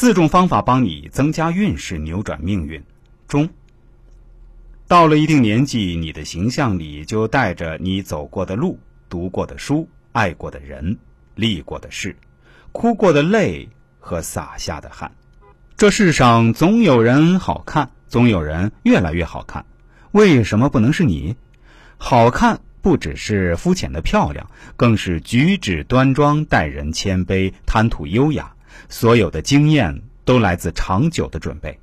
四种方法帮你增加运势，扭转命运。中。到了一定年纪，你的形象里就带着你走过的路、读过的书、爱过的人、历过的事、哭过的泪和洒下的汗。这世上总有人好看，总有人越来越好看。为什么不能是你？好看不只是肤浅的漂亮，更是举止端庄、待人谦卑、谈吐优雅。所有的经验都来自长久的准备。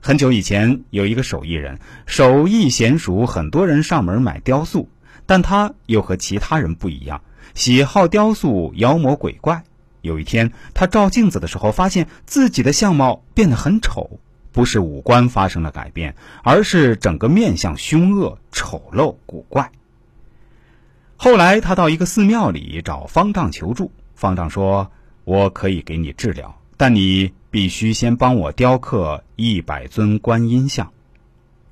很久以前，有一个手艺人，手艺娴熟，很多人上门买雕塑，但他又和其他人不一样，喜好雕塑妖魔鬼怪。有一天，他照镜子的时候，发现自己的相貌变得很丑，不是五官发生了改变，而是整个面相凶恶、丑陋、古怪。后来，他到一个寺庙里找方丈求助，方丈说：“我可以给你治疗，但你……”必须先帮我雕刻一百尊观音像。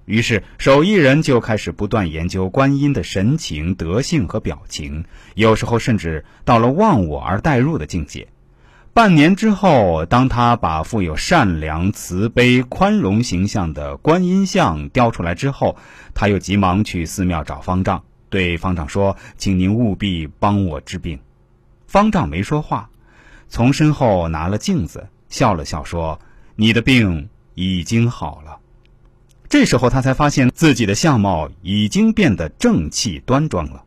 于是手艺人就开始不断研究观音的神情、德性和表情，有时候甚至到了忘我而代入的境界。半年之后，当他把富有善良、慈悲、宽容形象的观音像雕出来之后，他又急忙去寺庙找方丈，对方丈说：“请您务必帮我治病。”方丈没说话，从身后拿了镜子。笑了笑说：“你的病已经好了。”这时候他才发现自己的相貌已经变得正气端庄了。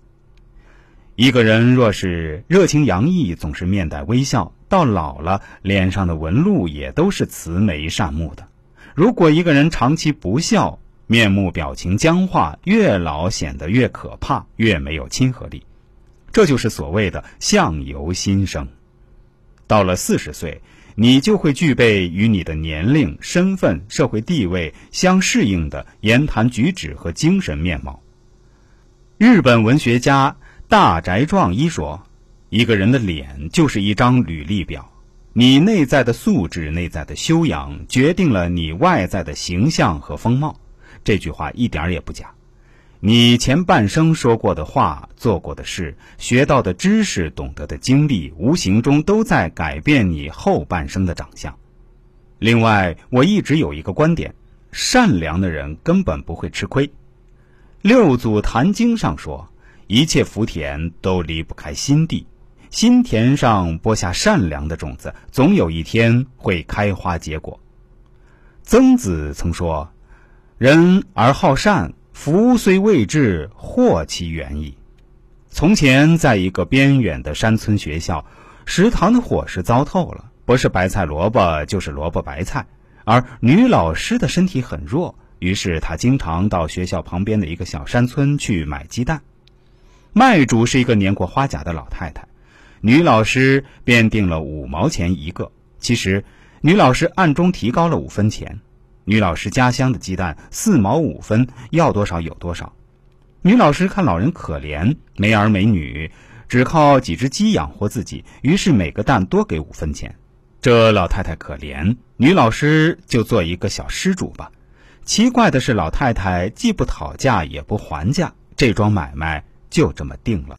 一个人若是热情洋溢，总是面带微笑，到老了脸上的纹路也都是慈眉善目的。如果一个人长期不笑，面目表情僵化，越老显得越可怕，越没有亲和力。这就是所谓的相由心生。到了四十岁。你就会具备与你的年龄、身份、社会地位相适应的言谈举止和精神面貌。日本文学家大宅壮一说：“一个人的脸就是一张履历表，你内在的素质、内在的修养，决定了你外在的形象和风貌。”这句话一点也不假。你前半生说过的话、做过的事、学到的知识、懂得的经历，无形中都在改变你后半生的长相。另外，我一直有一个观点：善良的人根本不会吃亏。六祖坛经上说：“一切福田都离不开心地，心田上播下善良的种子，总有一天会开花结果。”曾子曾说：“人而好善。”福虽未至，祸其远矣。从前，在一个边远的山村学校，食堂的伙食糟透了，不是白菜萝卜，就是萝卜白菜。而女老师的身体很弱，于是她经常到学校旁边的一个小山村去买鸡蛋。卖主是一个年过花甲的老太太，女老师便定了五毛钱一个。其实，女老师暗中提高了五分钱。女老师家乡的鸡蛋四毛五分，要多少有多少。女老师看老人可怜，没儿没女，只靠几只鸡养活自己，于是每个蛋多给五分钱。这老太太可怜，女老师就做一个小施主吧。奇怪的是，老太太既不讨价也不还价，这桩买卖就这么定了。